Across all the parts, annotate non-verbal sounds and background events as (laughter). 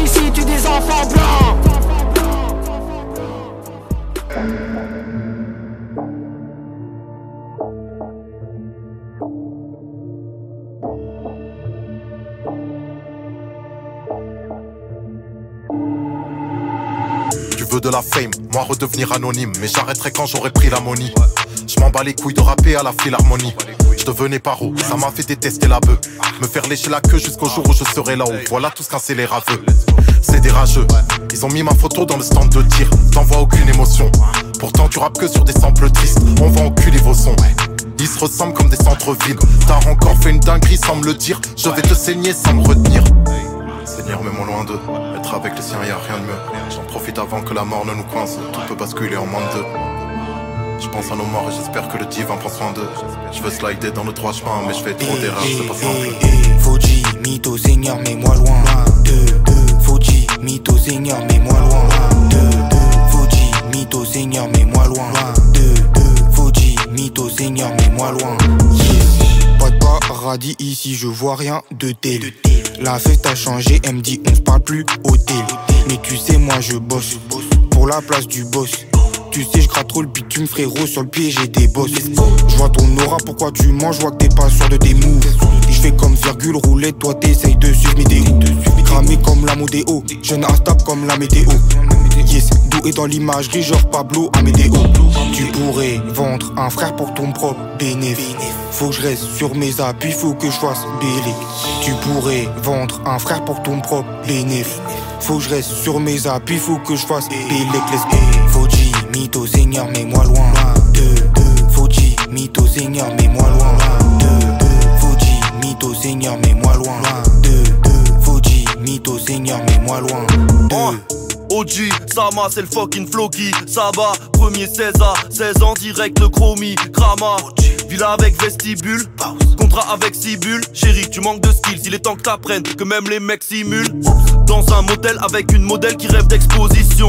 Ici tue des enfants blancs. Tu veux de la fame, moi redevenir anonyme, mais j'arrêterai quand j'aurai pris la money. Je m'en bats les couilles de rapper à la philharmonie. Devenais paro, ça m'a fait détester la bœuf. Me faire lécher la queue jusqu'au jour où je serai là-haut. Voilà tout ce qu'un scélérat veut. C'est des rageux. Ils ont mis ma photo dans le stand de tir. T'envoies aucune émotion. Pourtant, tu rappes que sur des samples tristes. On va enculer vos sons. Ils se ressemblent comme des centres-villes. T'as encore fait une dinguerie sans me le dire. Je vais te saigner sans me retenir. Seigneur, mets-moi loin d'eux. Être avec les siens, y a rien de mieux. J'en profite avant que la mort ne nous coince. Tout peut basculer en moins de deux. Je pense à nos morts et j'espère que le divin prend soin d'eux. Je veux slider dans le droit chemin, mais je fais trop d'erreurs, c'est pas simple. Fauji, mytho, Seigneur, mets-moi loin. Deux, deux, Fauji, mytho, Seigneur, mets-moi loin. Deux, deux, Fauji, mytho, Seigneur, mets-moi loin. Deux, deux, Fauji, mytho, Seigneur, mets-moi loin. Yeah. Pas de paradis ici, je vois rien de tel. La fête a changé, elle me dit on se parle plus hôtel. Mais tu sais, moi je bosse pour la place du boss. Tu sais, je trop le bitume, frérot. Sur le pied, j'ai des bosses. Je vois ton aura, pourquoi tu manges? Je vois que t'es pas sûr de tes moves. Je fais comme virgule roulette, toi t'essayes de suivre mes. Cramé comme la modéo, jeune instable comme la météo. Yes, doué dans l'imagerie, genre Pablo Amédéo. Tu pourrais vendre un frère pour ton propre bénéfice. Faut que je reste sur mes appuis, faut que je fasse bélé. Tu pourrais vendre un frère pour ton propre bénéfice. Faut que je reste sur mes appuis, faut que je fasse go. Fauji, mytho, Seigneur, mets-moi loin. Deux, deux, Fauji, mytho, Seigneur, mets-moi loin. Deux, Fauji, mytho, Seigneur, mets-moi loin. Deux, Fauji, mytho, Seigneur, mets-moi loin. Deux. OG, Sama, c'est le fucking Floki. Saba, premier 16 à 16 ans, direct le chromie. Krama, villa avec vestibule. Avec Sibule. Chérie, tu manques de skills, il est temps que t'apprennes que même les mecs simulent. Dans un motel avec une modèle qui rêve d'exposition.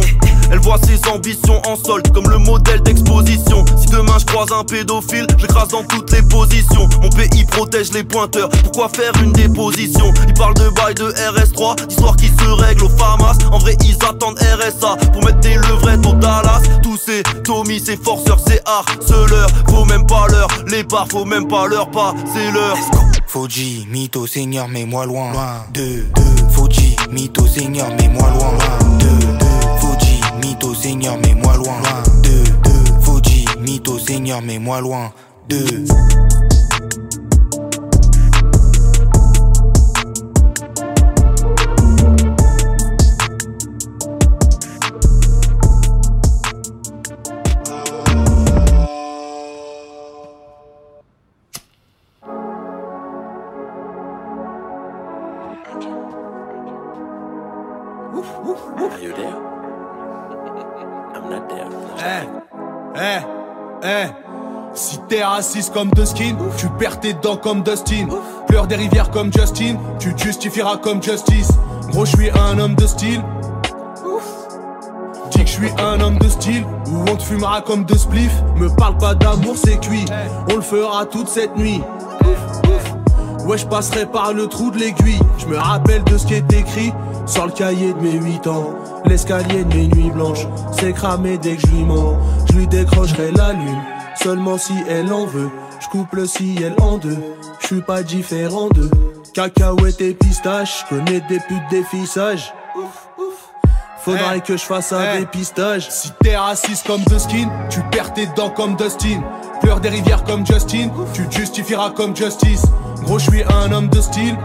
Elle voit ses ambitions en solde comme le modèle d'exposition. Si demain je croise un pédophile, je l'écrase dans toutes les positions. Mon pays protège les pointeurs, pourquoi faire une déposition? Ils parlent de bail de RS3, d'histoire qui se règle au FAMAS. En vrai, ils attendent RSA pour mettre des levrettes au Dallas. Tous ces Tommy, ces forceurs, ces harceleurs. Faut même pas leur les barres, faut même pas leur pas, leur. Fauji, mytho, Seigneur, mets-moi loin. Deux, deux, Fauji, mytho, Seigneur, mets-moi loin. Deux, deux, Fauji, mytho, Seigneur, mets-moi loin. Deux, deux, Fauji, mytho, Seigneur, mets-moi loin. Deux. Comme De Skin, tu perds tes dents comme Dustin. Pleure des rivières comme Justin, tu justifieras comme Justice. Gros, je suis un homme de style. Dis que je suis un homme de style, ou on te fumera comme de spliff. Me parle pas d'amour, c'est cuit. On le fera toute cette nuit. Ouais, je passerai par le trou de l'aiguille. Je me rappelle de ce qui est écrit sur le cahier de mes 8 ans. L'escalier de mes nuits blanches, c'est cramé dès que je lui mens. Je lui décrocherai la lune, seulement si elle en veut. Je coupe le ciel en deux, je suis pas différent d'eux. Cacahuètes et pistaches, connais des putes des fissages. Faudrait que je fasse un dépistage. Si t'es raciste comme The Skin, tu perds tes dents comme Dustin. Pleure des rivières comme Justin, tu te justifieras comme Justice. Gros, je suis un homme de style.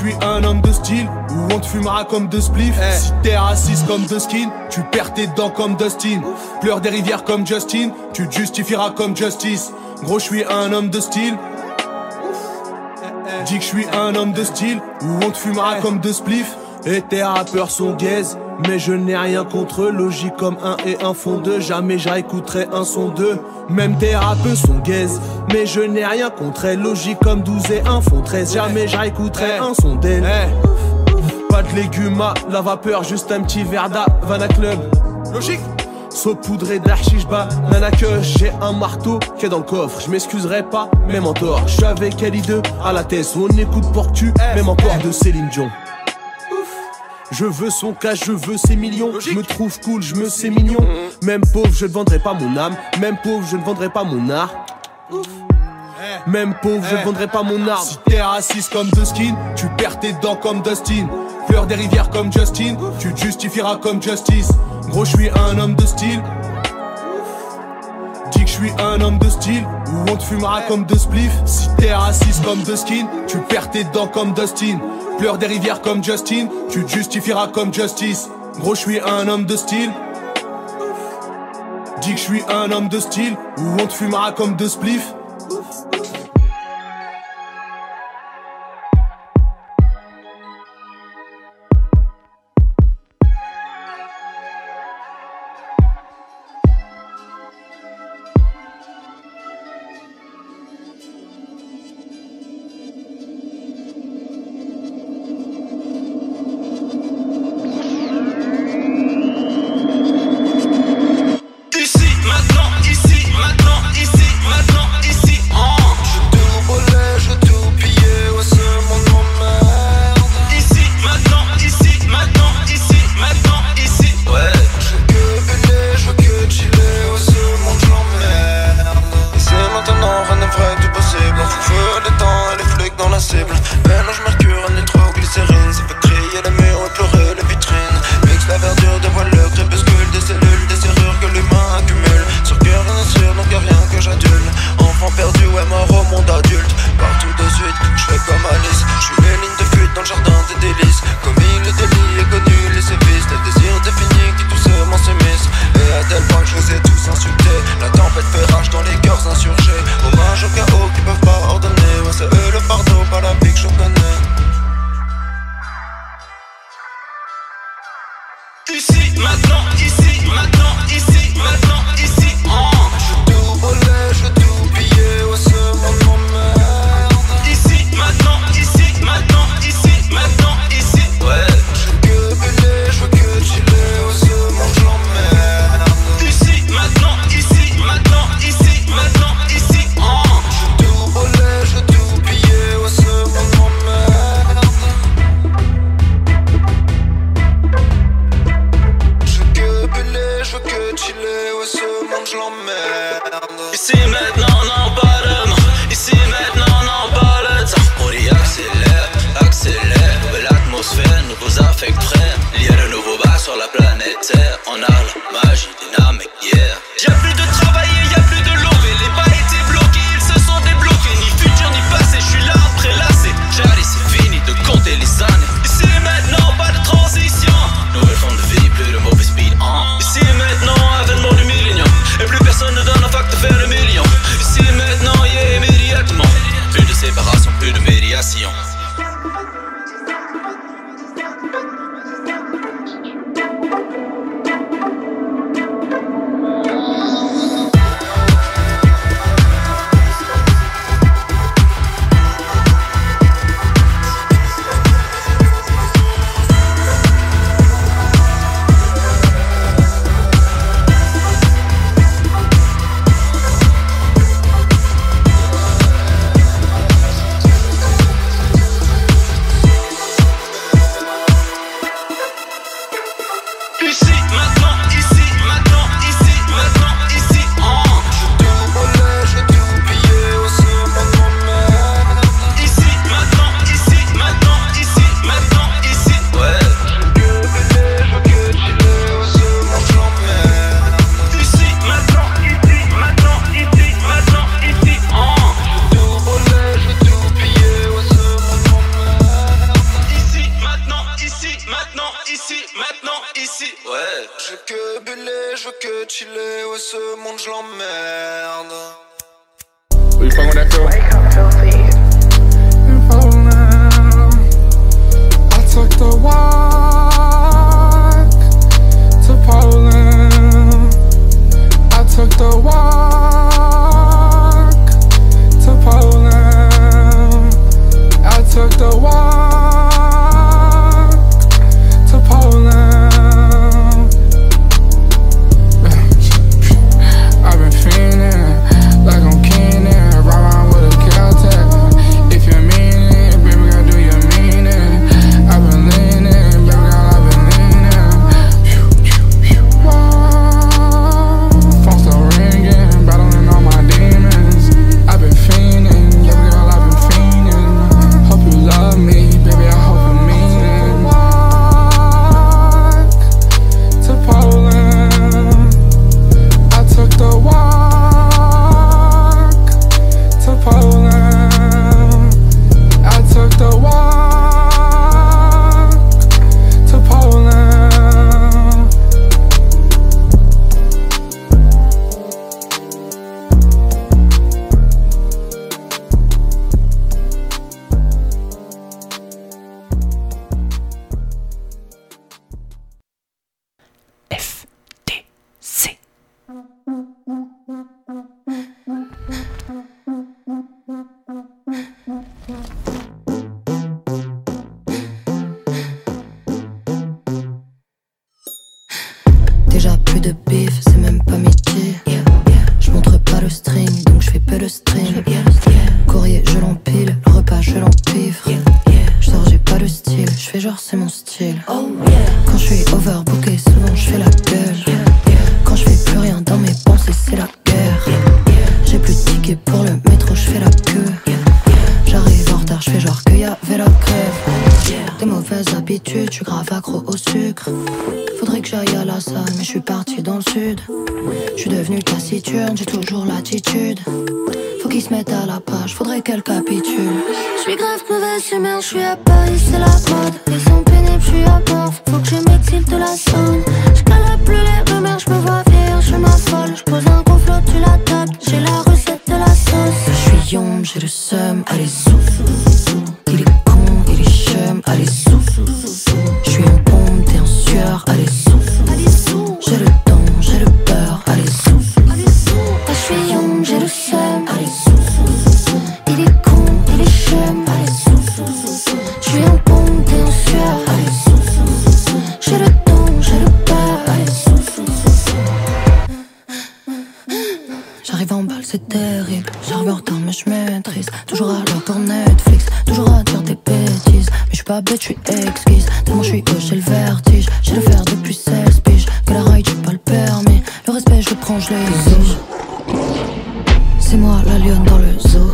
Je suis un homme de style, ou on te fumera comme de spliff. Si t'es raciste comme The Skin, tu perds tes dents comme Dustin. Pleure des rivières comme Justin, tu te justifieras comme Justice. Gros, je suis un homme de style. Dis que je suis un homme de style, où on te fumera comme de spliff. Et tes rappeurs sont gays, mais je n'ai rien contre eux. Logique comme un et un font deux, jamais j'écouterai un son d'eux. Même tes rappeurs sont gays, mais je n'ai rien contre elles. Logique comme 12 et 1 font 13, jamais j'écouterai un son d'elles. Pas de légumes à la vapeur, juste un petit verre d'Havana Club. Logique saupoudré d'archichba, nana que j'ai un marteau qui est dans le coffre. Je m'excuserai pas, même en tort. Je suis avec Ali 2 à la tête, on écoute pour tu, même encore de Céline Dion. Je veux son cash, je veux ses millions. Je me trouve cool, je me sais mignon. Même pauvre, je ne vendrai pas mon âme. Même pauvre, je ne vendrai pas mon art. Même pauvre, je ne vendrai pas mon art. Si t'es raciste comme The Skin, tu perds tes dents comme Dustin. Fleur des rivières comme Justin, tu te justifieras comme Justice. Gros, je suis un homme de style. Dis que je suis un homme de style, ou on te fumera comme de spliff. Si t'es raciste comme The Skin, tu perds tes dents comme Dustin. Pleure des rivières comme Justin, tu te justifieras comme Justice. Gros, je suis un homme de style. Dis que je suis un homme de style, ou on te fumera comme de spliff. Monde Déjà plus de bif, c'est même pas midi. Je montre pas le string, donc je fais peu de stream. Courrier, je l'empile, le repas, je l'empivre. Je sors, j'ai pas de style, je fais genre c'est mon style. Quand je suis overbooké, souvent je fais la gueule. Quand je fais plus rien dans mes pensées, c'est la guerre. J'ai plus de tickets pour le métro, je fais la queue. J'arrive en retard, je fais genre qu'il y avait la grève. Des mauvaises habitudes, je suis grave accro au sucre. Faudrait que j'aille à la salle, mais je suis parti dans le sud. Je suis devenu taciturne, j'ai toujours l'attitude. Faut qu'ils se mettent à la page, faudrait qu'elle capitule. Je suis grave mauvaise humeur, je suis à Paris, c'est la mode. Ils sont pénibles, je suis à bord. Faut que je m'exile de la zone. Je plus les rumeurs, je me vois vieillir, je m'affole. Je pose un complot, tu la table, j'ai la recette de la sauce. Je suis yombe, j'ai le seum, allez. Il est con, il est chum, allez sous. Je suis en pompe, t'es en sueur, allez sous. Temps, j'ai le mais je maîtrise. Toujours à l'heure pour Netflix. Toujours à dire des bêtises. Mais je suis pas bête, je suis exquise. Tellement je suis haut, j'ai le vertige. J'ai le faire depuis 16 piges. Que la ride, j'ai pas le permis. Le respect, je le prends, je l'exige. C'est moi la lionne dans le zoo.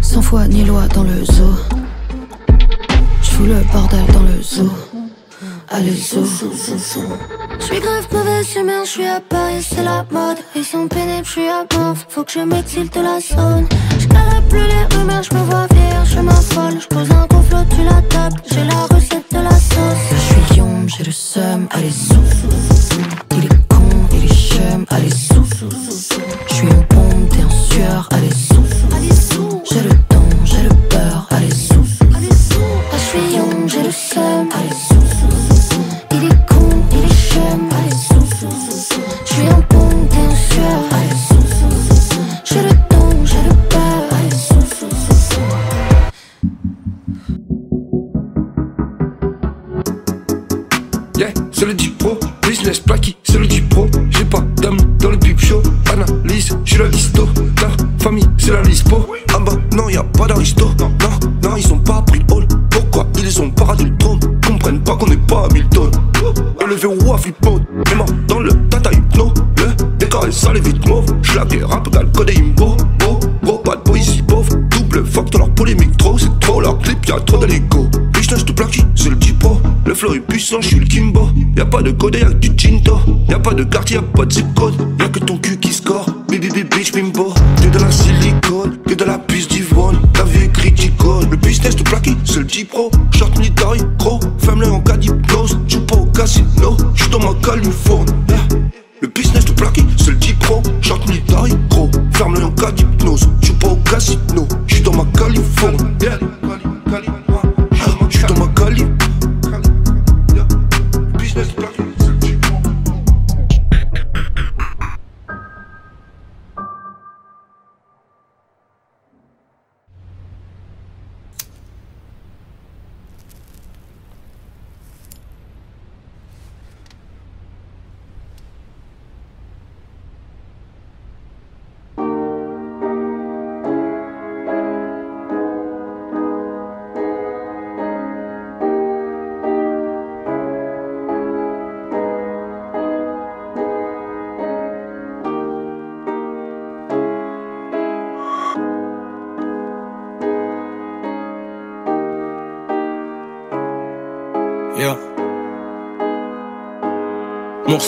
Sans foi ni loi dans le zoo. J'fous le bordel dans le zoo. Allez, zoo. Je suis grave mauvaise humeur, je suis à Paris, c'est la mode. Ils sont pénibles, je suis à bord. Faut que je m'exile de la zone. Je plus les rumeurs, je me vois vieillir, je m'affole. Je pose un complot, tu la table, j'ai la recette de la sauce. Je suis yombe, j'ai le seum, allez sous. Il est con, il est chum, allez sous. Je suis en pompe, t'es en sueur, allez sous. J'ai le temps, j'ai le puissant, j'suis le Kimbo. Y'a pas de code, y'a que du Tinto. Y'a pas de quartier, y'a pas de zip code. Y'a que ton cul qui score. Baby, baby, bitch, bimbo. Que de la silicone, que de la puce d'Yvonne. La vie est criticole. Le business tout plaqué, c'est le pro. Short military, gros. Femme-le en cas d'hypnose. J'suis pas au casino, j'suis dans ma californie. Yeah. Le business tout plaqué, c'est le pro. Short military, gros. Ferme-le en cas d'hypnose. J'suis pas au casino, j'suis dans ma californie. Yeah.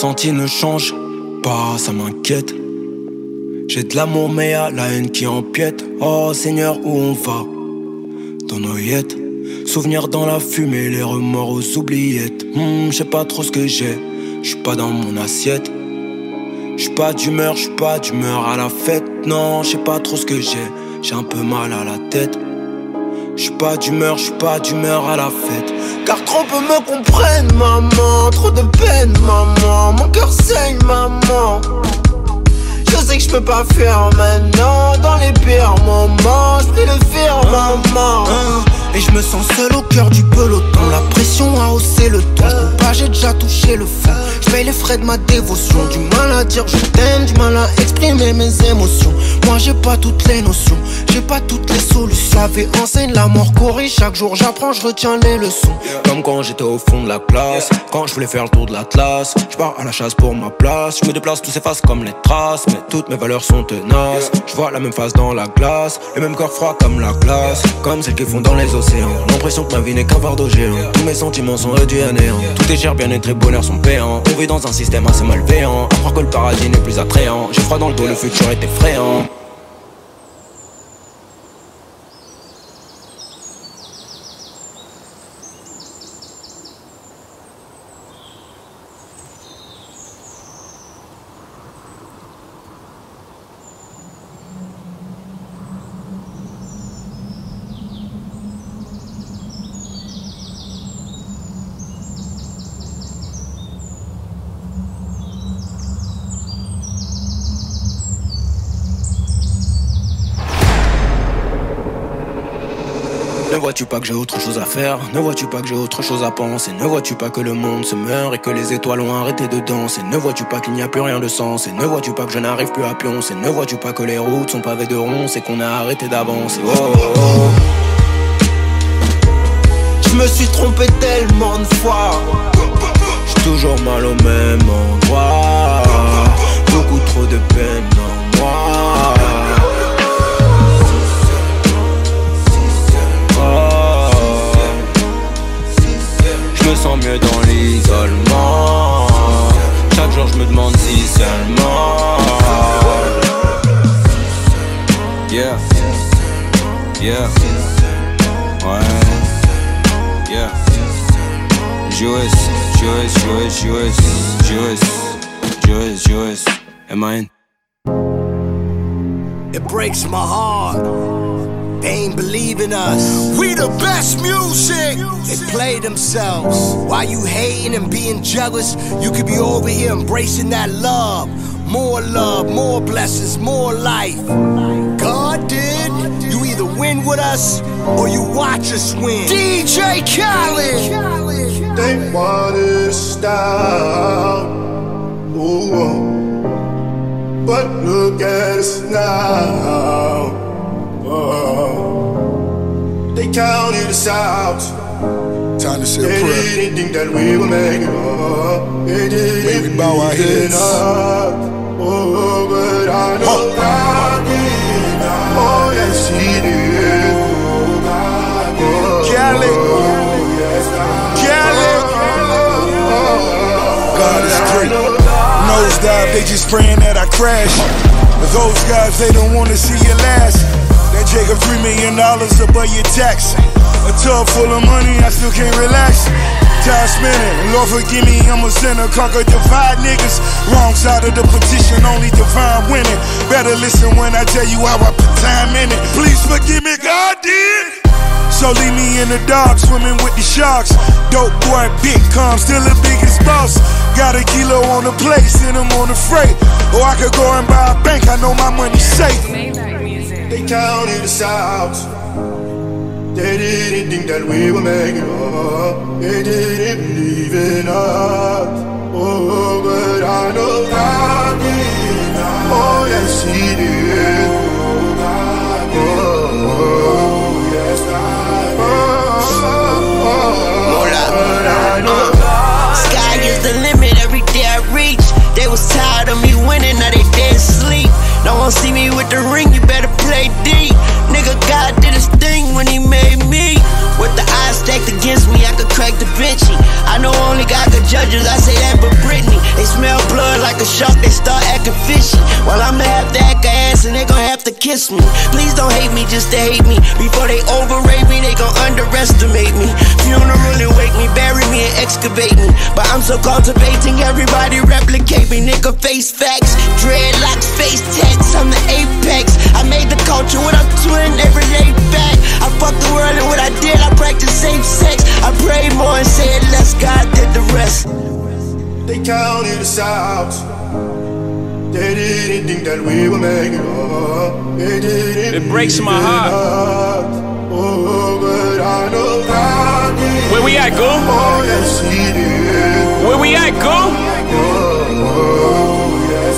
Ressenti ne change pas, ça m'inquiète. J'ai de l'amour, mais y'a la haine qui empiète. Oh Seigneur, où on va? Dans nos. Souvenirs dans la fumée, les remords aux oubliettes. Hmm, je sais pas trop ce que j'ai, j'suis pas dans mon assiette. J'suis pas d'humeur, j'suis pas d'humeur à la fête. Non, je sais pas trop ce que j'ai, j'ai un peu mal à la tête. Je pas d'humeur, je pas d'humeur à la fête. Trop peu me comprennent, maman. Trop de peine, maman. Mon cœur saigne, maman. Je sais que je peux pas faire maintenant. Dans les pires moments, je le faire, maman. Et je me sens seul au cœur du peloton. La pression a haussé le ton. Pas, j'ai déjà touché le fond. Je paye les frais de ma dévotion. Du mal à dire je t'aime, du mal à exprimer mes émotions. Moi j'ai pas toutes les notions, j'ai pas toutes les solutions. J'avais enseigne la mort corrige. Chaque jour j'apprends, je retiens les leçons. Comme quand j'étais au fond de la classe. Quand je voulais faire le tour de l'Atlas. Je pars à la chasse pour ma place. Je me déplace, tout s'efface comme les traces. Mais toutes mes valeurs sont tenaces. Je vois la même face dans la glace. Le même corps froid comme la glace. Comme celles qui font dans les océans. L'impression que ma vie n'est qu'un fardeau géant. Tous mes sentiments sont réduits à néant. Tout est cher, bien-être et bonheur sont payants. On vit dans un système assez malveillant. À croire que le paradis n'est plus attrayant. J'ai froid dans le dos, le futur est effrayant. Ne vois-tu pas que j'ai autre chose à faire? Ne vois-tu pas que j'ai autre chose à penser? Ne vois-tu pas que le monde se meurt et que les étoiles ont arrêté de danser? Ne vois-tu pas qu'il n'y a plus rien de sens Et ne vois-tu pas que je n'arrive plus à pioncer? Ne vois-tu pas que les routes sont pavées de ronces et qu'on a arrêté d'avancer? Oh, oh, oh. Je me suis trompé tellement de fois. J'suis toujours mal au même endroit. Beaucoup trop de peine mieux dans l'isolement. Chaque jour je me demande si seulement. Yeah. Yeah. Ouais. Yeah. Joues, joues, joues, joues, joues, joues, joues Am I in? It breaks my heart. They ain't believing us. We the best music. They play themselves. Why you hating and being jealous? You could be over here embracing that love. More love, more blessings, more life. God did. You either win with us or you watch us win. DJ Khaled. They wanna stop. Ooh, oh. But look at us now. Oh. They counted us out. Time to say They a prayer. didn't think that we would make it up. They didn't May we bow our heads. us. Oh, but I know God did. Oh, yes, He did. Oh, Cali. God is great. Nosedive, they just praying that I crash. But those guys, they don't wanna see you last. That Jacob three million dollars above your tax. A tub full of money, I still can't relax. Time spinning, Lord forgive me, I'm a sinner. Conquer divide niggas. Wrong side of the petition, only divine winning. Better listen when I tell you how I put time in it. Please forgive me, God did. So leave me in the dark, swimming with the sharks. Dope boy, big calm, still the biggest boss. Got a kilo on the plate, send him on the freight. Or I could go and buy a bank, I know my money's safe. They counted us out. They didn't think that we make it up. They didn't believe in us. Oh, but I know God did. Oh, yes, He did. Oh, yes, God But I know God Sky is the limit every day I reach. They was tired of me winning, now they No one see me with the ring, you better play D. Nigga, God did thing when he made me. With the eyes stacked against me, I could crack the Vinci. I know only God could judge us, I say that but Britney. They smell blood like a shark, they start acting fishy. While I'ma have to act ass and they gon' have to kiss me. Please don't hate me just to hate me. Before they overrate me, they gon' underestimate me. Funeral and wake me, bury me and excavate me. But I'm so cultivating, everybody replicate me. Nigga, face facts, dreadlocks, face tats. I'm the apex. I made the culture what I'm twin every day back. I fuck the world and what I did, I practice safe sex. I prayed more and said less. God did the rest. They counted us out. They didn't think that we would make it up. They didn't It breaks my heart. Oh, but I know God. Where we at, go? Oh, yes, He did. Where we at, go? Oh, yes,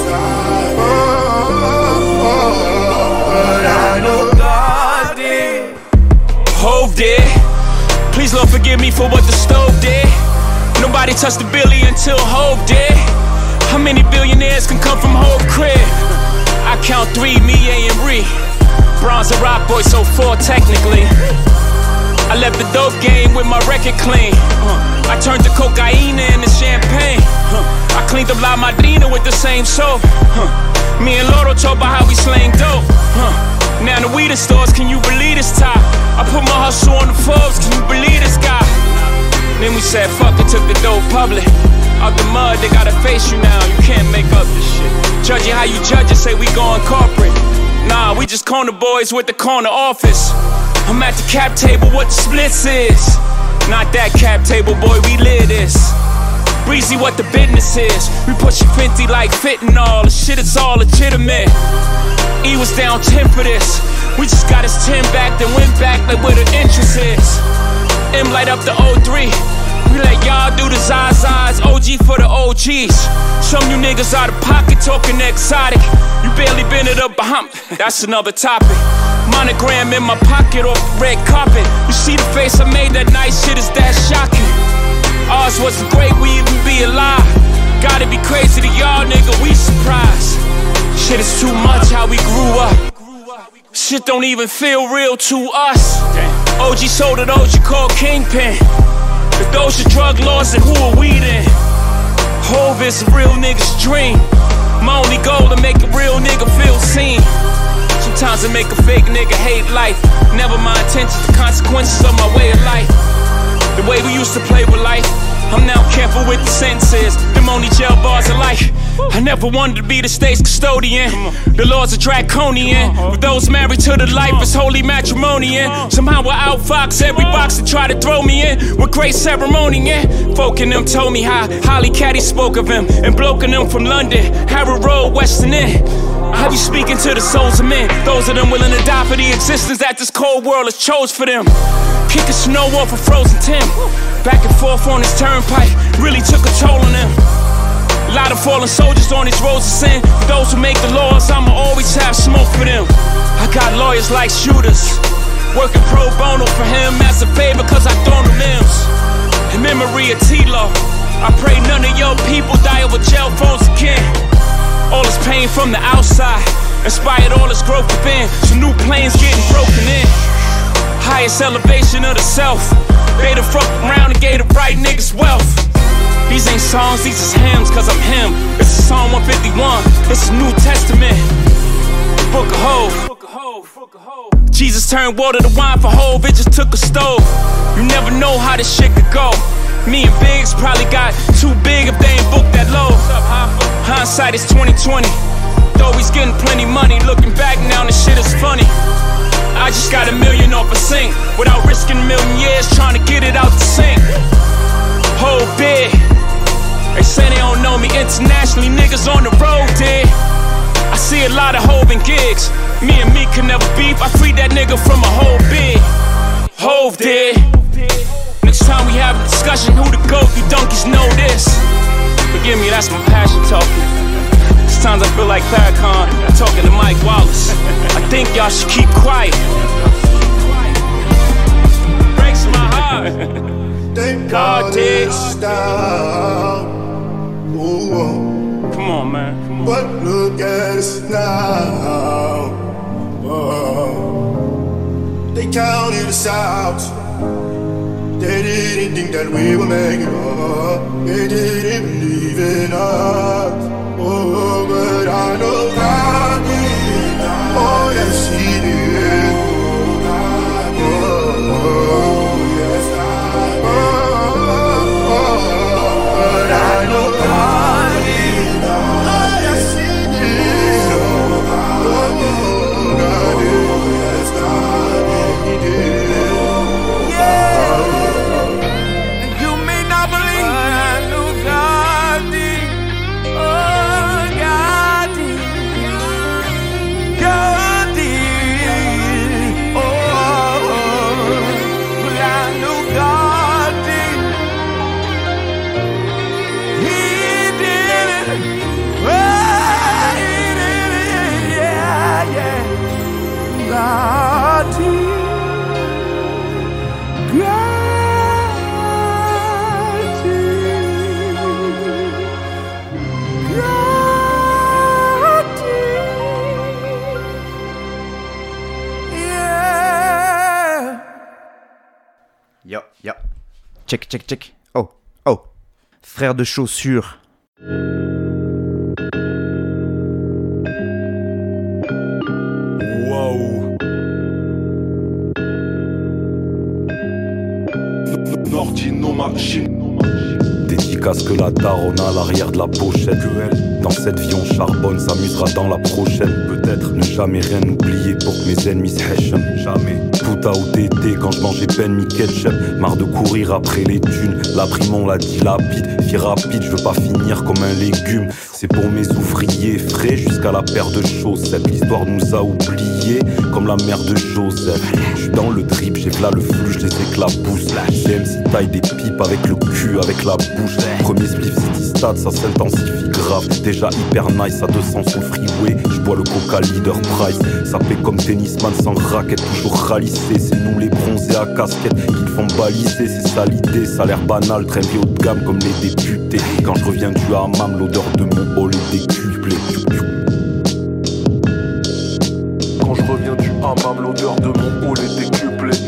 forgive me for what the stove did. Nobody touched the billy until Hove did. How many billionaires can come from Hove crib? I count three, me, A, and Ree. Bronze and rock boy, so four technically. I left the dope game with my record clean. I turned the cocaine into champagne. I cleaned up La Madrina with the same soap. Me and Loro talk about how we slang dope. Now the weed stores, can you believe this top? I put my hustle on the Forbes, can you believe this guy? Then we said, fuck it, took the dope public. Out the mud, they gotta face you now. You can't make up this shit. Judging how you judge it, say we going corporate. Nah, we just corner boys with the corner office. I'm at the cap table, what the splits is. Not that cap table, boy, we live this. Breezy, what the business is. We pushing 50 like fitting all. The shit is all legitimate. E was down 10 for this. We just got his 10 back, then went back like where the interest is. M light up the 03. We let y'all do the Zazas, OG for the OGs. Some you niggas out of pocket talking exotic. You barely been it up behind. That's another topic. Monogram in my pocket off the red carpet. You see the face I made that night, shit is that shocking. Ours wasn't great, we even be alive. Gotta be crazy to y'all, nigga, we surprised. Shit is too much how we grew up. Shit don't even feel real to us. OG sold it, OG called Kingpin. If those are drug laws, then who are we then? Hove is a real nigga's dream. My only goal to make a real nigga feel seen. Sometimes I make a fake nigga hate life. Never my intentions, the consequences of my way of life. The way we used to play with life. I'm now careful with the sentences. Them only jail bars are life. I never wanted to be the state's custodian. The laws are draconian. For those married to the life, it's holy matrimony. And somehow I outfox every box that try to throw me in with great ceremony. Yeah, folk in them told me how Holly Caddy spoke of him, and bloke in them from London, Harrow Road, Western End. I be speaking to the souls of men, those of them willing to die for the existence that this cold world has chose for them. Kicking snow off a frozen Tim, back and forth on this turnpike, really took a toll on them. A lot of fallen soldiers on these roads of sin. For those who make the laws, I'ma always have smoke for them. I got lawyers like shooters, working pro bono for him as a favor, cause I thrown them limbs. In memory of T-Law, I pray none of your people die over jail phones again. All this pain from the outside inspired all this growth within. So new planes getting broken in. Highest elevation of the self. They the fuck around and gave the right niggas wealth. These ain't songs, these is hymns, cause I'm him. This is Psalm 151, this is New Testament. Book of Hove. Jesus turned water to wine for Hove, it just took a stove. You never know how this shit could go. Me and Biggs probably got too big if they ain't booked that low. Hindsight is 2020. Though he's getting plenty money, looking back now, this shit is funny. I just got a million off a sink without risking a million years trying to get it out the sink. Internationally, niggas on the road did. I see a lot of hoving gigs. Me and me can never beef. I freed that nigga from a whole big. Hove did. Next time we have a discussion, who the goat? You donkeys know this. Forgive me, that's my passion talking. Sometimes I feel like Farrakhan talking to Mike Wallace. I think y'all should keep quiet. Breaks my heart. They God did. Down. Come on, man. Come on. but look at us now. Oh. They counted us out. They didn't think that we make it up. They didn't believe in us. Oh, but I know God did. Oh, yes, He Check, check, check. Oh, oh. Frère de chaussures. Waouh. Nordino machine. Dédicace que la daronne à l'arrière de la pochette. Dans cette vie on charbonne, s'amusera dans la prochaine. Peut-être ne jamais rien oublier pour que mes ennemis se. Jamais. Tout à été quand je mangeais peine mi ketchup. Marre de courir après les thunes. La prime on l'a dit lapide. Vie rapide, je veux pas finir comme un légume. C'est pour mes ouvriers frais jusqu'à la paire de chaussettes. L'histoire nous a oubliés comme la mère de Joseph. Je suis dans le trip, j'ai le flou, je les éclabousse. MC taille des pipes avec le cul, avec la bouche. Premier spliff city stade, ça s'intensifie grave. Déjà hyper nice à 200 sur freeway. Je bois le coca leader price. Ça fait comme tennisman sans raquette, toujours ralissé. C'est nous les bronzés à casquette qu'ils font baliser. C'est ça l'idée, ça a l'air banal, très haut de gamme comme les députés. Quand je reviens du hammam, l'odeur de mon hall est décuplée. Quand je reviens du hammam, l'odeur de mon hall est décuplée.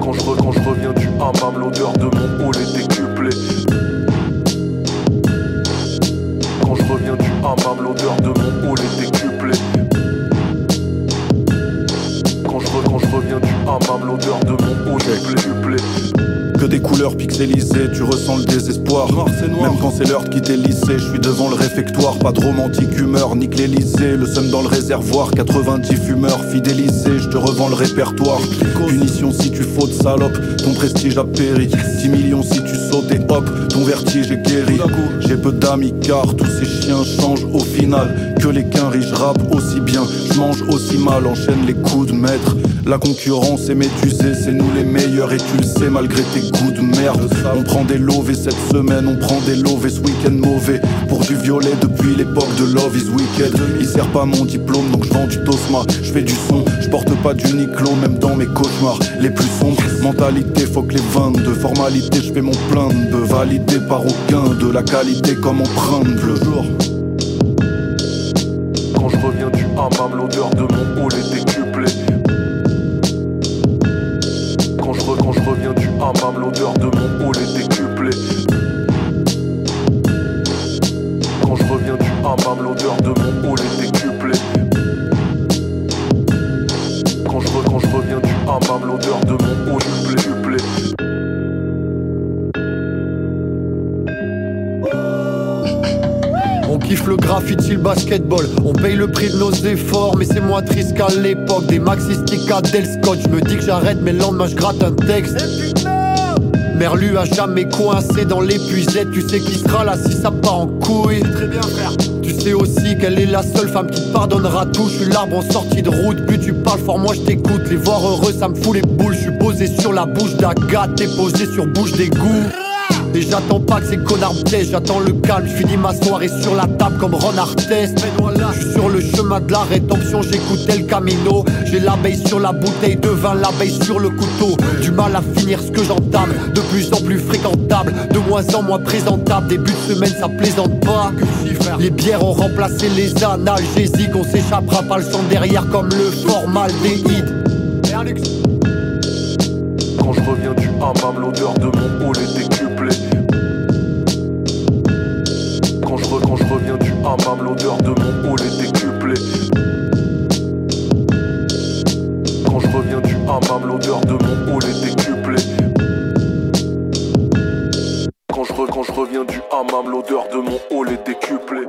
Quand je, quand je reviens du hammam, l'odeur de mon hall est décuplée. L'odeur de mon hall est décuplée. Quand je, quand je reviens du hammam, l'odeur de mon hall est décuplée. Que des couleurs pixelisées, tu ressens le désespoir. Même quand c'est l'heure de quitter le lycée, je suis devant le réfectoire. Pas de romantique humeur, nique l'Elysée. Le seum dans le réservoir, 90 fumeurs fidélisés. Je te revends le répertoire. Punition si tu fautes, salope. Ton prestige a péri. 10 millions si tu sautes et hop, ton vertige est guéri. J'ai peu d'amis car tous ces chiens changent au final. Que les quinries, je rappe aussi bien. Je mange aussi mal, enchaîne les coups de maître. La concurrence est médusée, c'est nous les meilleurs et tu le sais malgré tes coups de merde. On prend des lovés cette semaine, on prend des lovés ce week-end mauvais. Pour du violet depuis l'époque de Love is Wicked. Il sert pas mon diplôme donc je vends du Tosma. Je fais du son, je porte pas du Niclo même dans mes cauchemars les plus sombres. Mentalité, faut que les 22 formalités, je fais mon plein de. Validé par aucun de la qualité comme empreinte bleu. Quand je reviens du hammam, l'odeur basketball. On paye le prix de nos efforts, mais c'est moins triste qu'à l'époque. Des maxi sticks à Del Scott. Je me dis que j'arrête, mais le lendemain je gratte un texte. Merlu a jamais coincé dans l'épuisette. Tu sais qui sera là si ça part en couille. Très bien, frère. Tu sais aussi qu'elle est la seule femme qui te pardonnera tout. Je suis l'arbre en sortie de route. Plus tu parles fort, moi je t'écoute. Les voir heureux, ça me fout les boules. Je suis posé sur la bouche d'Agathe. T'es posé sur bouche d'égout. Et j'attends pas que ces connards j'attends le calme, je finis ma soirée sur la table comme Ron Artest. Je suis sur le chemin de la rédemption, j'écoutais le camino. J'ai l'abeille sur la bouteille de vin, l'abeille sur le couteau. Du mal à finir ce que j'entame, de plus en plus fréquentable, de moins en moins présentable. Début de semaine, ça plaisante pas. Les bières ont remplacé les analgésiques, on s'échappera pas le sang derrière comme le formaldéhyde. Quand je reviens du hammam, l'odeur de mon hall est l'odeur de mon hall est décuplée. Quand je reviens du hammam, l'odeur de mon hall est décuplée. Quand je, quand je reviens du hammam, l'odeur de mon hall est décuplée.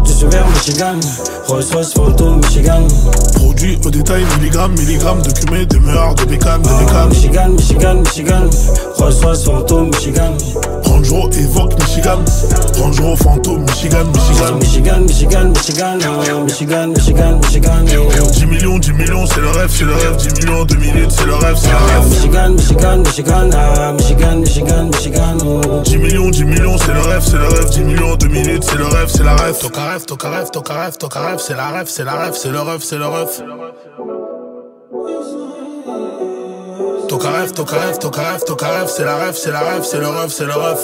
Euh, je suis vers Michigan. Rolls Royce photo Michigan. Produit au détail, milligrammes, milligrammes de cumé, de meurtre, de bécane, de Ah, bécane. Michigan, Michigan, Michigan. Rolls Royce photo Michigan Range évoque Michigan. Range fantôme, Michigan, Michigan. Michigan, Michigan, Michigan euh, Michigan, Michigan, Michigan euh, 10 millions, 10 millions, c'est le rêve, c'est le rêve. 10 millions, 2 minutes, c'est le rêve, c'est le ah, rêve. Michigan, Michigan, Michigan ah, Michigan, Michigan, Michigan oh. 10 millions, 10 millions, c'est le rêve, c'est le rêve. 10 millions, 2 minutes, c'est le rêve, c'est la rêve. Toca rêve, toca rêve, toca rêve, toca rêve, c'est la rêve, c'est la rêve, c'est le rêve, c'est le rêve. Tokarev, Tokarev, Tokarev, Tokarev, c'est la rêve, c'est la rêve, c'est le rêve, c'est le rêve.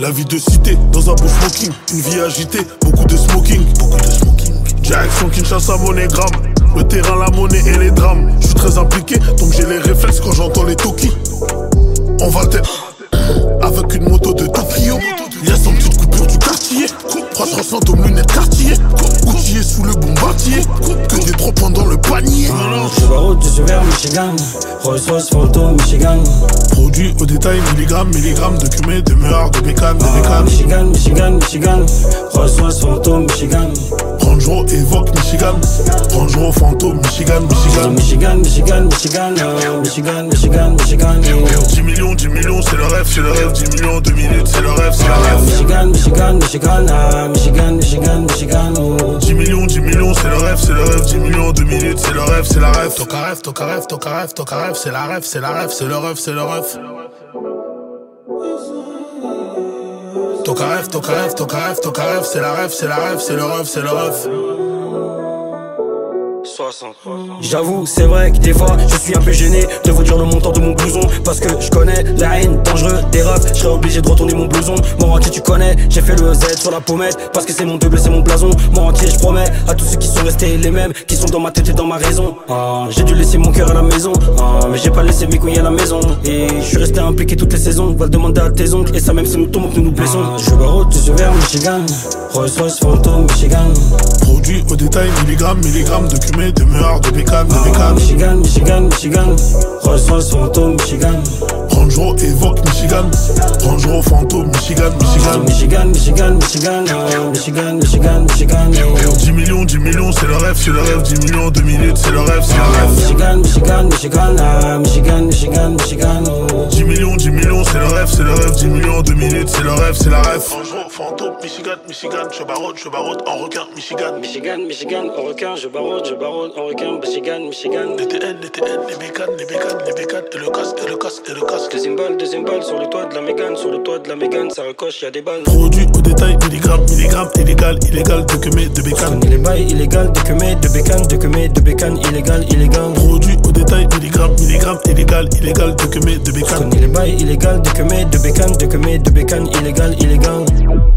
La vie de cité, dans un beau smoking, une vie agitée, beaucoup de smoking, beaucoup de smoking. Direction Kinshasa, monégramme, le terrain, la monnaie et les drames. Je suis très impliqué, donc j'ai les réflexes quand j'entends les Toki. On va te avec une moto de Tokyo. Y'a son petite coupure du quartier. 300 fantômes lunettes quartier. Coutier sous le bombardier. Que des trois points dans le panier. Je route du vers Michigan. Rolls Royce fantôme Michigan. Produit au détail, milligrammes, milligrammes de cumé, de meurs, de bécanes, de bécanes. Michigan, Michigan, Michigan. Rolls Royce fantôme Michigan. Range Rover évoque Michigan. Range Rover fantôme Michigan, Michigan. Michigan, Michigan, Michigan. euh, Michigan, Michigan, Michigan. euh. 10 millions, 10 millions, c'est le rêve, c'est le rêve. 10 millions, 2 minutes, c'est le rêve, c'est la rêve. Michigan, Michigan, Michigan, ah, Michigan, Michigan, Michigan, oh. 10 millions, 10 millions, c'est le rêve, c'est le rêve. 10 millions, 2 minutes, c'est le rêve, c'est la rêve. Toka rêve, toka rêve, toka rêve, toka rêve, c'est la rêve, c'est la rêve, c'est le rêve, c'est le rêve. Toka rêve, toka rêve, toka rêve, toka rêve, c'est la rêve, c'est la rêve, c'est le rêve, c'est le rêve. J'avoue, c'est vrai que des fois, je suis un peu gêné de vous dire le montant de mon blouson. Parce que je connais la haine dangereux des refs. Je serais obligé de retourner mon blouson. Mon entier, tu connais, j'ai fait le Z sur la pommette. Parce que c'est mon double, c'est mon blason. Mon entier, je promets à tous ceux qui sont restés les mêmes, qui sont dans ma tête et dans ma raison. Ah, j'ai dû laisser mon cœur à la maison. Ah, mais j'ai pas laissé mes couilles à la maison. Et je suis resté impliqué toutes les saisons. Va le demander à tes oncles. Et ça, même si nous tombons, que nous nous blessons. je baroute du vers Michigan. Rolls Royce fantôme Michigan. Produit au détail, milligrammes, milligrammes de cumé, de meurs, de bécanes, de bécanes. Michigan, Michigan, Michigan. Rolls Royce fantôme Michigan. Range évoque Michigan. Range fantôme, Michigan, Michigan. Michigan, Michigan, Michigan, ah, Michigan, Michigan, Michigan. oh. 10 millions, 10 millions, c'est le rêve, c'est le rêve. 10 millions, 2 minutes, c'est le rêve, c'est le rêve. Michigan, Michigan, Michigan, ah, Michigan, Michigan, Michigan. oh. 10 millions, 10 millions, c'est le rêve, c'est le rêve. 10 millions, 2 minutes, c'est le rêve, c'est la rêve. Range fantôme, Michigan, Michigan. Je barote, je barote en requin, Michigan. Michigan, Michigan, en requin, je barote, je barote, en requin, Michigan, Michigan. Les TN, les TN, les bécanes, les bécanes, les bécanes, et le casque, et le casque, et le casque. Deuxième balle, deuxième balle, sur le toit de la Mégane, sur le toit de la Mégane, ça recoche, y'a des balles. Produit au détail, milligrammes, milligrammes, illégal, illégal, de cumé, de bécanes. Il est bail illégal, de quemé, de bécane, de quemé, de bécane, illégal, illégal. Produit au détail, milligrammes, milligrammes, illégal, illégal, de cumé, de bécanes. Il est bail illégal, de quemé, de bécane, de quemé, de bécane, illégal, illégal.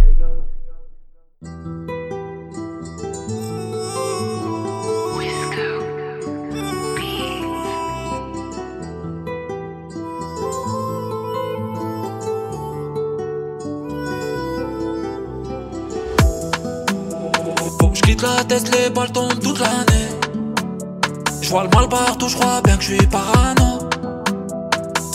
La tête, les balles tombent toute l'année. Je vois le mal partout, je crois bien que je suis parano.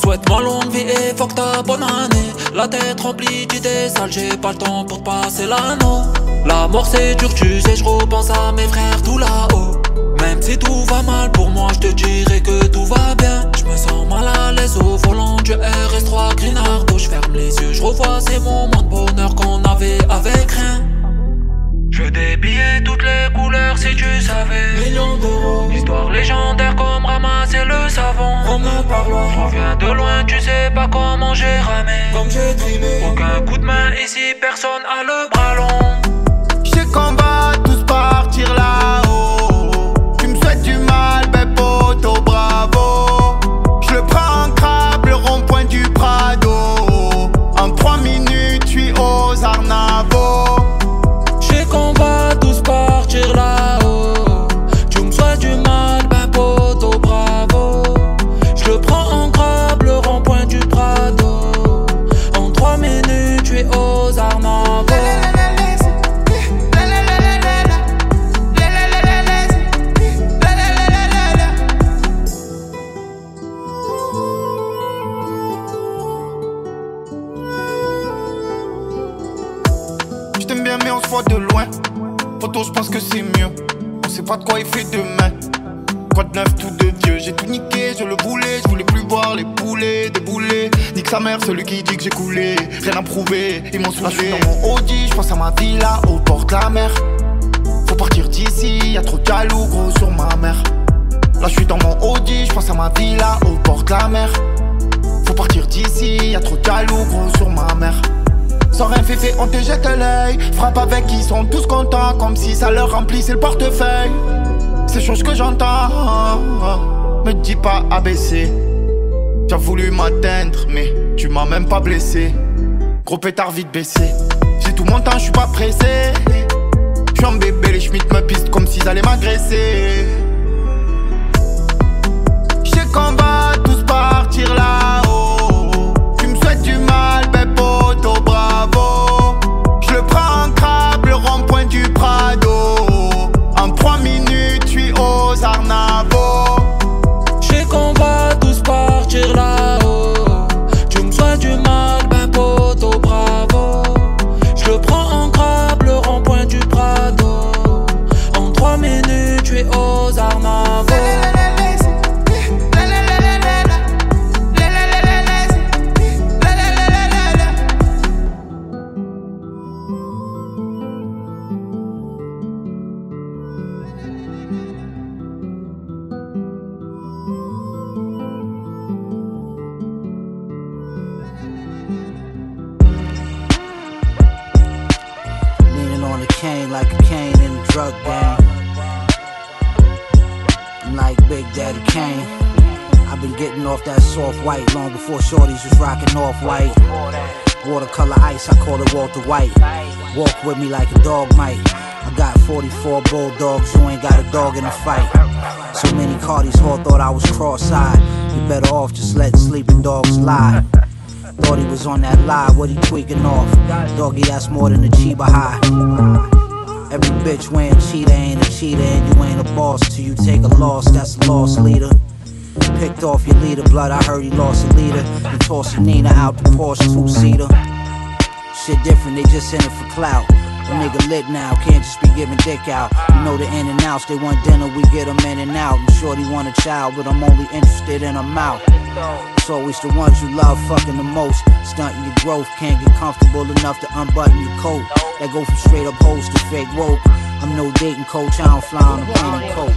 Souhaite-moi longue vie et fuck ta bonne année. La tête remplie d'idées sales, j'ai pas le temps pour passer l'anneau. La mort c'est dur, tu sais, je repense à mes frères tout là-haut. Même si tout va mal pour moi, je te dirai que tout va bien. Je me sens mal à l'aise au volant du RS3 Grinardo. Je ferme les yeux, je revois ces moments de bonheur qu'on avait avec rien. Je veux des billets toutes les couleurs si tu savais. Millions d'euros. Histoire légendaire comme ramasser le savon. On me parle Je reviens de loin tu sais pas comment j'ai ramé. Comme j'ai trimé. Aucun coup de main ici personne a le bras long. Je sais pense que c'est mieux. On sait pas de quoi il fait demain. Quoi de neuf, tout de vieux. J'ai tout niqué, je le voulais. Je voulais plus voir les poulets déboulés. Nique sa mère, celui qui dit que j'ai coulé. Rien à prouver, ils m'ont saoulé. Là, dans mon Audi, je pense à ma villa au bord de la mer. Faut partir d'ici, y a trop de jaloux, gros, sur ma mère. Là, je suis dans mon Audi, je pense à ma villa au bord de la mer. Faut partir d'ici, y a trop de jaloux, gros, sur ma mère. Rien fait, fait, on te jette l'œil. Frappe avec, ils sont tous contents, comme si ça leur remplissait le portefeuille. ces choses que j'entends. Me dis pas abaisser. Tu as voulu m'atteindre, mais tu m'as même pas blessé. Gros pétard vite baissé. J'ai tout mon temps, je suis pas pressé. Je suis un bébé, les schmitt me pistent comme s'ils allaient m'agresser. Je sais qu'on va tous partir là-haut. White long before shorties was rocking off white. Watercolor ice, I call it Walter White. Walk with me like a dog might. I got 44 bulldogs, you ain't got a dog in the fight. So many Cardis all thought I was cross-eyed. You better off just letting sleeping dogs lie. Thought he was on that lie, what he tweaking off? Doggy, that's more than a Chiba high. Every bitch wearing cheetah ain't a cheetah, and you ain't a boss till you take a loss. That's a loss leader. Picked off your leader, blood. I heard he lost a leader. And tossing Nina out the Porsche two seater. Shit different, they just in it for clout. The nigga lit now, can't just be giving dick out. You know the in and outs, they want dinner, we get them in and out. I'm sure they want a child, but I'm only interested in a mouth. It's always the ones you love fucking the most. Stunting your growth, can't get comfortable enough to unbutton your coat. That go from straight up hoes to fake woke. I'm no dating coach, I don't fly on a plane and coach.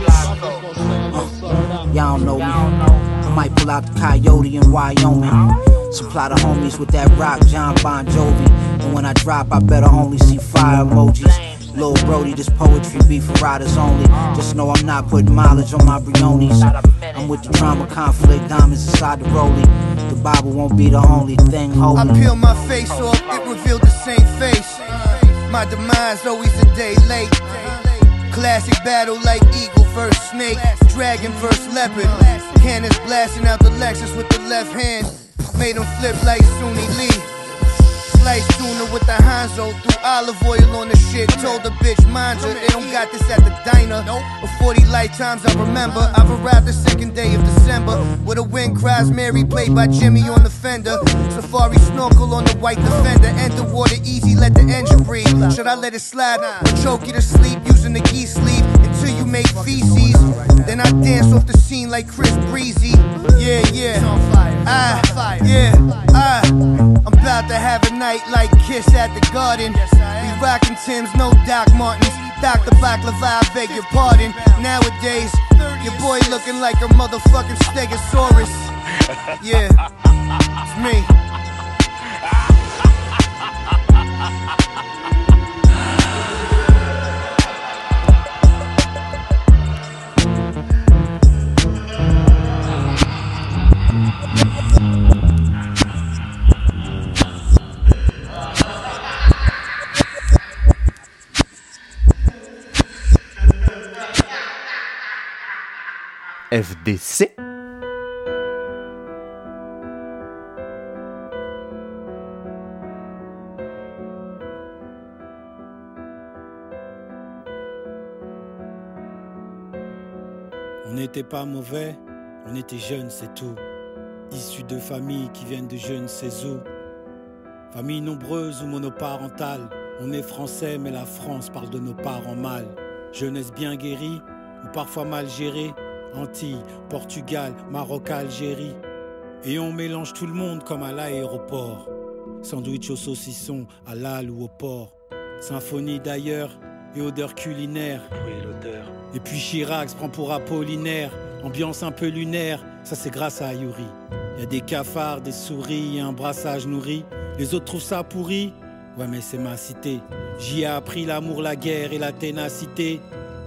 Uh, y'all don't know me. I might pull out the coyote in Wyoming. Supply the homies with that rock, John Bon Jovi. And when I drop, I better only see fire emojis. Lil Brody, this poetry be for riders only. Just know I'm not putting mileage on my Briones. I'm with the drama, conflict, diamonds inside the rollie. The Bible won't be the only thing holding. I peel my face off, it revealed the same face. My demise always a day late. Classic battle like eagle versus snake, dragon versus leopard. Cannons blasting out the Lexus with the left hand. Made him flip like Suni Lee. Sliced tuna with the Hanzo, threw olive oil on the shit. Told the bitch, mind you, they don't got this at the diner. For 40 lifetimes, I remember. I've arrived the second day of December. With a wind cries Mary, played by Jimmy on the fender. Safari snorkel on the white defender. Enter water easy, let the engine breathe. Should I let it slide? Or choke you to sleep using the geese sleeve until you make feces? Then I dance off the scene like Chris Breezy. Yeah, yeah. Ah, yeah, ah. I'm about to have a night like Kiss at the Garden. We rocking Tim's, no Doc Martens. Dr. Baklava, I beg your pardon. Nowadays, your boy looking like a motherfucking Stegosaurus. (laughs) Yeah, it's me. FDC. On n'était pas mauvais, on était jeunes, c'est tout. Issus de familles qui viennent de je ne sais où. Famille nombreuse ou monoparentale. On est français, mais la France parle de nos parents mal. Jeunesse bien guérie ou parfois mal gérée. Antilles, Portugal, Maroc, Algérie. Et on mélange tout le monde comme à l'aéroport. Sandwich au saucisson, à l'al ou au porc. Symphonie d'ailleurs et odeur culinaire. Et puis Chirac se prend pour Apollinaire. Ambiance un peu lunaire, ça c'est grâce à Ayuri. Y a des cafards, des souris et un brassage nourri. Les autres trouvent ça pourri. Ouais, mais c'est ma cité. J'y ai appris l'amour, la guerre et la ténacité.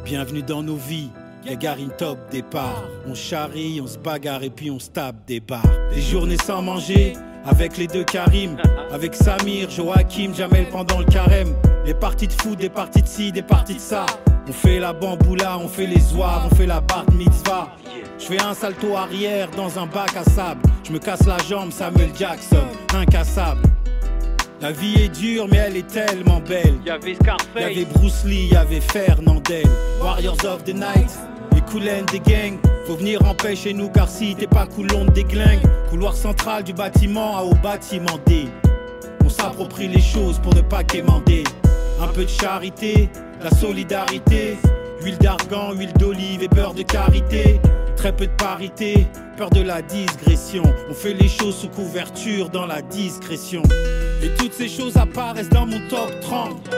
Bienvenue dans nos vies. Gagarine top départ. On charrie, on se bagarre et puis on se tape des barres. Des journées sans manger, avec les deux Karim. Avec Samir, Joachim, Jamel pendant le carême. Des parties de foot, des parties de ci, des parties de ça. On fait la bamboula, on fait les zouaves, on fait la bar mitzvah. Je fais un salto arrière dans un bac à sable. Je me casse la jambe, Samuel Jackson, incassable. La vie est dure, mais elle est tellement belle. Y'avait Scarface, Y'avait Bruce Lee, y'avait Fernandel. Warriors of the Night, coulènes des gangs. Faut venir en paix chez nous, car si t'es pas coulon des glingues. Couloir central du bâtiment A au bâtiment D. On s'approprie les choses pour ne pas quémander. Un peu de charité, la solidarité. Huile d'argan, huile d'olive et beurre de karité. Très peu de parité, peur de la digression. On fait les choses sous couverture dans la discrétion. Et toutes ces choses apparaissent dans mon top 30.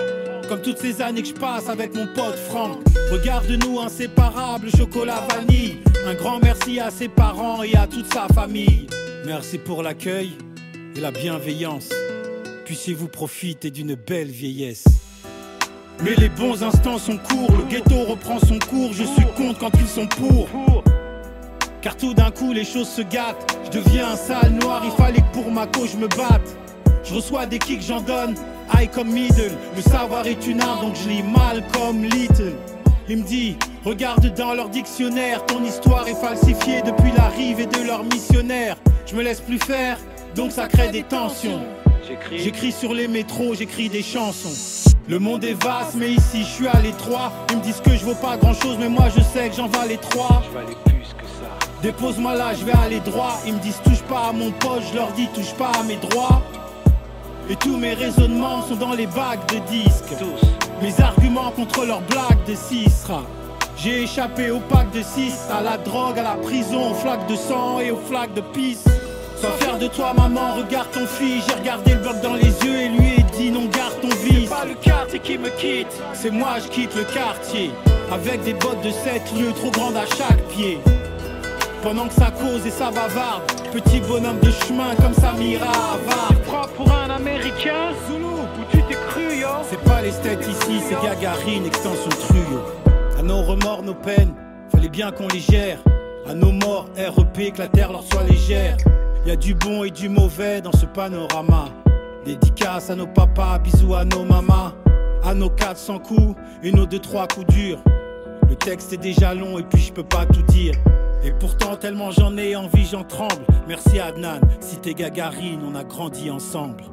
Comme toutes ces années que je passe avec mon pote Franck. Regarde-nous inséparables, chocolat vanille. Un grand merci à ses parents et à toute sa famille. Merci pour l'accueil et la bienveillance. Puissiez-vous profiter d'une belle vieillesse. Mais les bons instants sont courts, le ghetto reprend son cours, je suis contre quand ils sont pour. Car tout d'un coup les choses se gâtent, je deviens un sale noir, il fallait que pour ma cause je me batte. Je reçois des kicks, j'en donne, high comme middle. Le savoir est une arme, donc je lis mal comme little. Il me dit, regarde dans leur dictionnaire, ton histoire est falsifiée depuis l'arrivée de leurs missionnaires. Je me laisse plus faire, donc ça crée des tensions. J'écris sur les métros, j'écris des chansons. Le monde est vaste, mais ici je suis à l'étroit. Ils me disent que je vaux pas grand chose, mais moi je sais que j'en valais trois. Je valais plus que ça. Dépose-moi là, je vais aller droit. Ils me disent touche pas à mon poche, je leur dis touche pas à mes droits. Et tous mes raisonnements sont dans les bacs de disques. Mes arguments contre leurs blagues de Cisra. J'ai échappé au pack de 6, à la drogue, à la prison, aux flaques de sang et aux flaques de pisse. Sans faire de toi maman, regarde ton fils. J'ai regardé le bloc dans les yeux et lui ai dit non garde ton vice. C'est pas le quartier qui me quitte, c'est moi je quitte le quartier. Avec des bottes de 7 lieux trop grandes à chaque pied. Pendant que ça cause et ça bavarde, petit bonhomme de chemin comme Samira Havard. Tu prends pour un américain, où tu t'es cru yo? C'est pas les ici, c'est Gagarine, extension truyo. À nos remords, nos peines, fallait bien qu'on les gère. À nos morts, REP, que la terre leur soit légère. Y a du bon et du mauvais dans ce panorama. Dédicace à nos papas, bisous à nos mamas. À nos 400 coups et nos 2-3 coups durs. Le texte est déjà long et puis je peux pas tout dire. Et pourtant, tellement j'en ai envie, j'en tremble. Merci Adnan, si t'es Gagarine, on a grandi ensemble.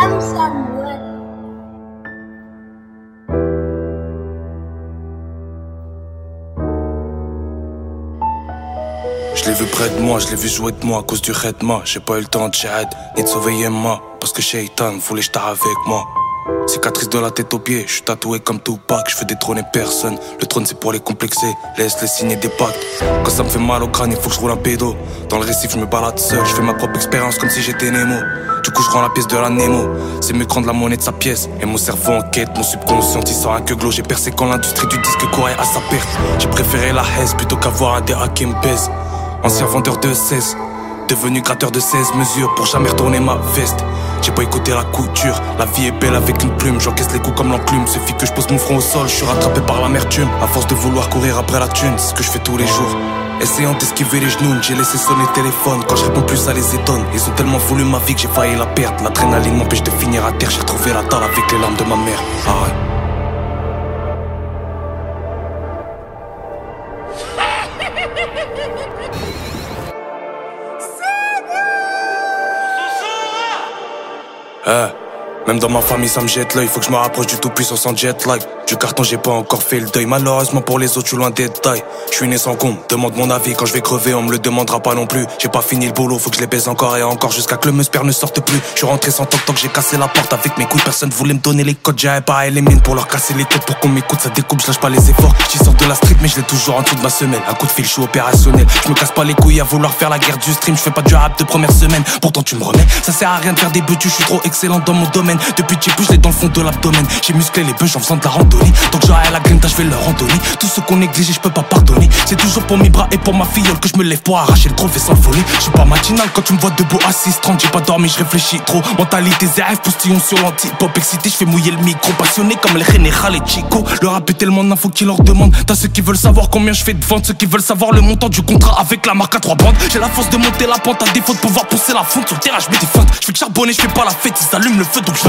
Sam Samuel. Je l'ai vu près de moi, je l'ai vu jouer de moi à cause du redma. J'ai pas eu le temps de jihad, ni de sauver moi Parce que Shaitan voulait j't'ar avec moi. Cicatrice de la tête aux pieds, je suis tatoué comme Tupac, je fais détrôner personne. Le trône c'est pour les complexer, laisse-les signer des pactes. Quand ça me fait mal au crâne, il faut que je roule un pédo. Dans le récif, je me balade seul, je fais ma propre expérience comme si j'étais Nemo. Du coup, je rends la pièce de la Nemo. C'est mieux prendre la monnaie de sa pièce. Et mon cerveau enquête, mon subconscient, il sort un que. J'ai percé quand l'industrie du disque courait à sa perte. J'ai préféré la haise plutôt qu'avoir un DA qui me baise. Ancien vendeur de 16, devenu gratteur de 16 mesures pour jamais retourner ma veste. J'ai pas écouté la couture, la vie est belle avec une plume, j'encaisse les coups comme l'enclume. Suffit que je pose mon front au sol, je suis rattrapé par l'amertume. À force de vouloir courir après la thune, c'est ce que je fais tous les jours. Essayant d'esquiver les genoux, j'ai laissé sonner le téléphone. Quand je réponds plus, ça les étonne. Ils ont tellement voulu ma vie que j'ai failli la perdre. L'adrénaline m'empêche de finir à terre. J'ai retrouvé la dalle avec les larmes de ma mère. Ah. Ha. Même dans ma famille, ça me jette l'œil. Faut que je me rapproche du tout-puissant sans jet lag. Du carton, j'ai pas encore fait le deuil. Malheureusement pour les autres, je suis loin des détails. Je suis né sans con, demande mon avis. Quand je vais crever, on me le demandera pas non plus. J'ai pas fini le boulot, faut que je les baise encore et encore jusqu'à que le musper ne sorte plus. Je suis rentré sans toc toc, j'ai cassé la porte avec mes couilles. Personne voulait me donner les codes, j'avais pas les mines pour leur casser les têtes pour qu'on m'écoute. Ça découpe, je lâche pas les efforts. J'y sors de la street, mais je l'ai toujours en dessous de ma semelle. Un coup de fil, je suis opérationnel. Je me casse pas les couilles à vouloir faire la guerre du stream. Je fais pas du rap de première semaine. Pourtant, tu me remets. Ça sert à rien de faire des buts, je suis trop excellent dans mon domaine. Depuis que j'ai l'ai dans le fond de l'abdomen. J'ai musclé les bœufs en faisant de la randonnée. Anthony. Donc j'aurai la grinta, je vais leur en donner. Tout ce qu'on néglige, je peux pas pardonner. C'est toujours pour mes bras et pour ma filleule que je me lève pour arracher le trophée sans folie. Je suis pas matinal quand tu me vois debout assis 30 J'ai pas dormi, je réfléchis trop. Mentalité ZF, postillon sur l'anti-pop. Excité, je fais mouiller le micro. Passionné comme les Général et Chico. Le rap tellement d'infos qu'ils leur demandent. T'as ceux qui veulent savoir combien je fais de ventes, ceux qui veulent savoir le montant du contrat avec la marque à trois bandes. J'ai la force de monter la pente à défaut de pouvoir pousser la fonte sur le terrain. Je mets des feintes, je je fais pas la fête. Ils allument le feu donc je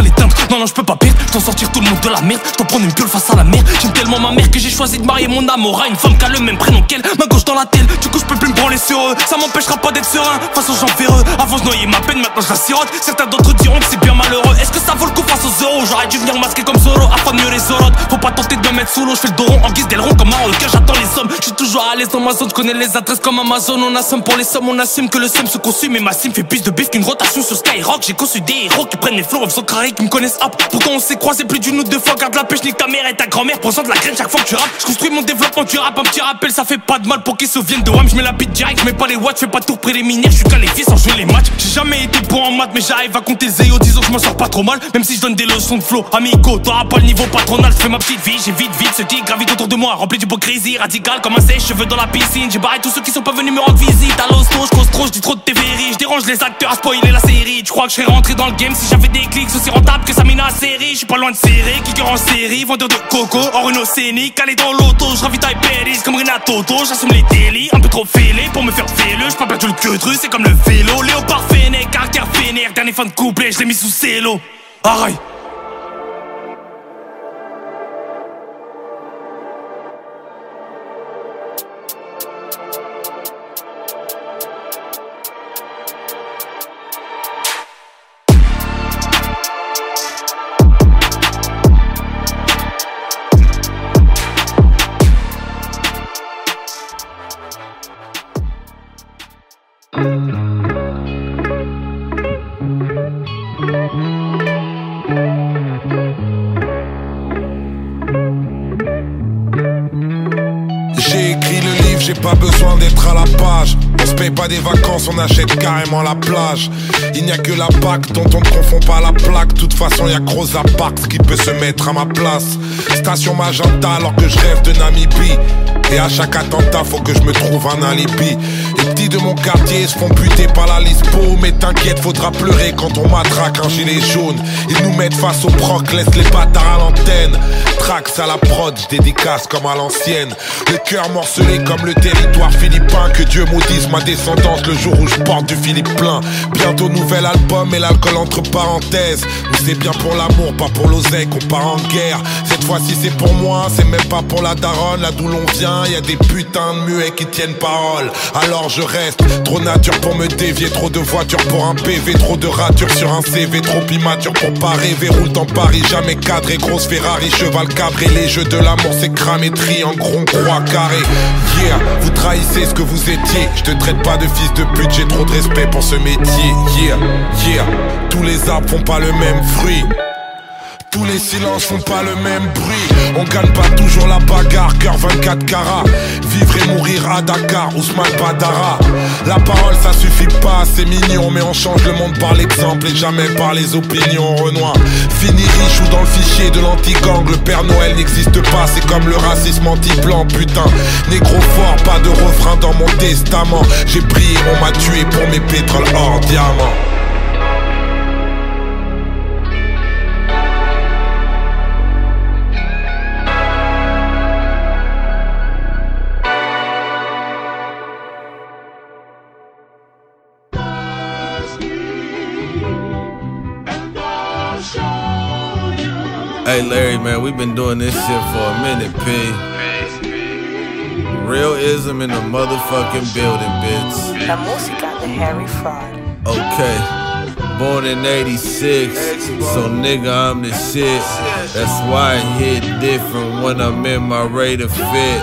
Non, non, je peux pas perdre, t'en sortir tout le monde de la merde. Je prendre une piole face à la mer. J'aime tellement ma mère que j'ai choisi de marier mon amour à une femme qui a le même prénom qu'elle. Ma gauche dans la tête, du coup je peux plus me branler sur eux. Ça m'empêchera pas d'être serein aux gens véreux. Avant je noyais ma peine, maintenant je la sirote. Certains d'autres diront que c'est bien malheureux. Est-ce que ça vaut le coup face aux euros? J'aurais dû venir masquer comme Zoro afin de mieux les Faut pas tenter de me mettre sous l'eau, je fais le dos rond en guise d'aileron comme un requin, j'attends les sommes. Je suis toujours à l'aise dans ma zone, je connais les adresses comme Amazon. On assomme pour les sommes, on assume que le seum se consume. Et ma sim fait plus de bif qu'une rotation sur Skyrock. J'ai conçu des héros qui prennent les flots en faisant qui me connaissent hop. Pourtant on s'est croisé plus d'une ou deux fois. Garde la pêche, nique ta mère et ta grand-mère. Prends de la graine chaque fois que tu rappes. Je construis mon développement du rap, un petit rappel, ça fait pas de mal pour qu'ils se souviennent de WAM. Je mets la bite direct, je mets pas les watts, fais pas tour préliminaire. Je suis qualifié sans jouer les matchs. J'ai jamais été bon en maths, mais j'arrive à compter zéro. Disons que je m'en sors pas trop mal, même si je donne des leçons de flow. Amico, t'auras pas le niveau patronal, je fais ma petite vie, j'ai vite, vite ce qui gravite autour de moi, rempli d'hypocrisie, radical comme un sèche-cheveux dans la piscine. J'ai barré tous ceux qui sont pas venus me rendre visite. À l'hosto, je trop, je trop de TV, je dérange les acteurs à spoiler la série. Tu crois que je serais rentré dans le game si j'avais des clics rentable que à série. Je suis pas loin de serrer, kicker en série, vendeur de coco, en Renault scénique, allez dans l'auto, je ravitaille Péris comme Renato, j'assume les délits, un peu trop fêlé pour me faire fêler. Je pas perdu le queue de c'est comme le vélo. Léopard Fennec, caractère vénère, dernier fan de couplet, je l'ai mis sous célo. Arrête. Des vacances, on achète carrément la plage. Il n'y a que la PAC dont on ne confond pas la plaque. De toute façon, y a Rosa Parks qui peut se mettre à ma place. Station Magenta alors que je rêve de Namibie. Et à chaque attentat, faut que je me trouve un alibi. Les petits de mon quartier se font buter par la lispo. Mais t'inquiète, faudra pleurer quand on matraque un gilet jaune. Ils nous mettent face au proc, laisse les bâtards à l'antenne. Trax à la prod, dédicace comme à l'ancienne. Le cœur morcelé comme le territoire philippin. Que Dieu maudisse ma descendance le jour où je porte du Philippe plein. Bientôt nouvel album et l'alcool entre parenthèses. Mais c'est bien pour l'amour, pas pour l'oseille qu'on part en guerre. Cette fois-ci c'est pour moi, c'est même pas pour la daronne, là d'où l'on vient y a des putains de muets qui tiennent parole. Alors je reste trop nature pour me dévier, trop de voitures pour un PV, trop de ratures sur un CV, trop immature pour pas rêver. Roule dans Paris, jamais cadré, grosse Ferrari, cheval cabré. Les jeux de l'amour, c'est cramé, tri en gros croix carré. Yeah, vous trahissez ce que vous étiez. Je te traite pas de fils de pute, j'ai trop de respect pour ce métier. Yeah, yeah, tous les arbres font pas le même fruit. Tous les silences font pas le même bruit. On gagne pas toujours la bagarre, cœur 24 carats. Vivre et mourir à Dakar, Ousmane Badara. La parole ça suffit pas, c'est mignon, mais on change le monde par l'exemple et jamais par les opinions. Renoir, fini riche ou dans le fichier de l'anti-gang. Le Père Noël n'existe pas, c'est comme le racisme anti-blanc, putain. Négro fort, pas de refrain dans mon testament. J'ai prié, on m'a tué pour mes pétroles hors diamant. Hey Larry, man, we've been doing this shit for a minute, P. Realism in the motherfucking building, bitch. La música de Harry Fraud. Okay. Born in 86, so nigga, I'm the shit. That's why I hit different when I'm in my rate of fit.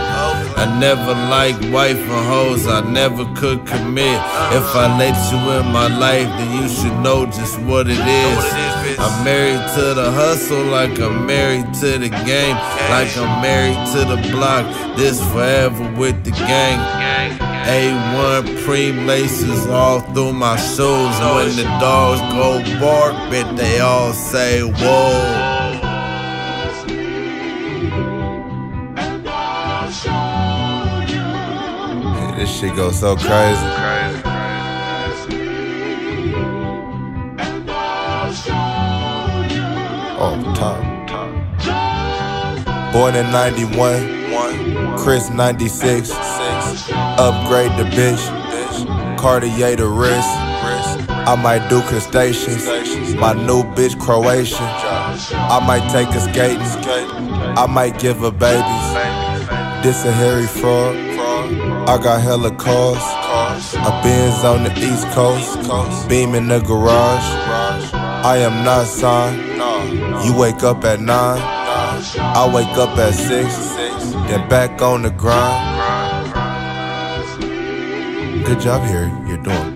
I never liked wife and hoes, I never could commit. If I let you in my life, then you should know just what it is. I'm married to the hustle like I'm married to the game. Like I'm married to the block. This forever with the gang. A1 pre laces all through my shoes. When the dogs go bark, bet they all say, whoa. This shit goes so crazy, crazy, crazy. Oh, top. Born in 91, Chris 96. Upgrade the bitch, Cartier the wrist. I might do crustaceans. My new bitch Croatian. I might take her skating. I might give her babies. This a hairy frog. I got hella cars. A Benz on the East Coast. Beam in the garage. I am not signed. You wake up at nine. I wake up at six. Then back on the grind. Good job here. You're doing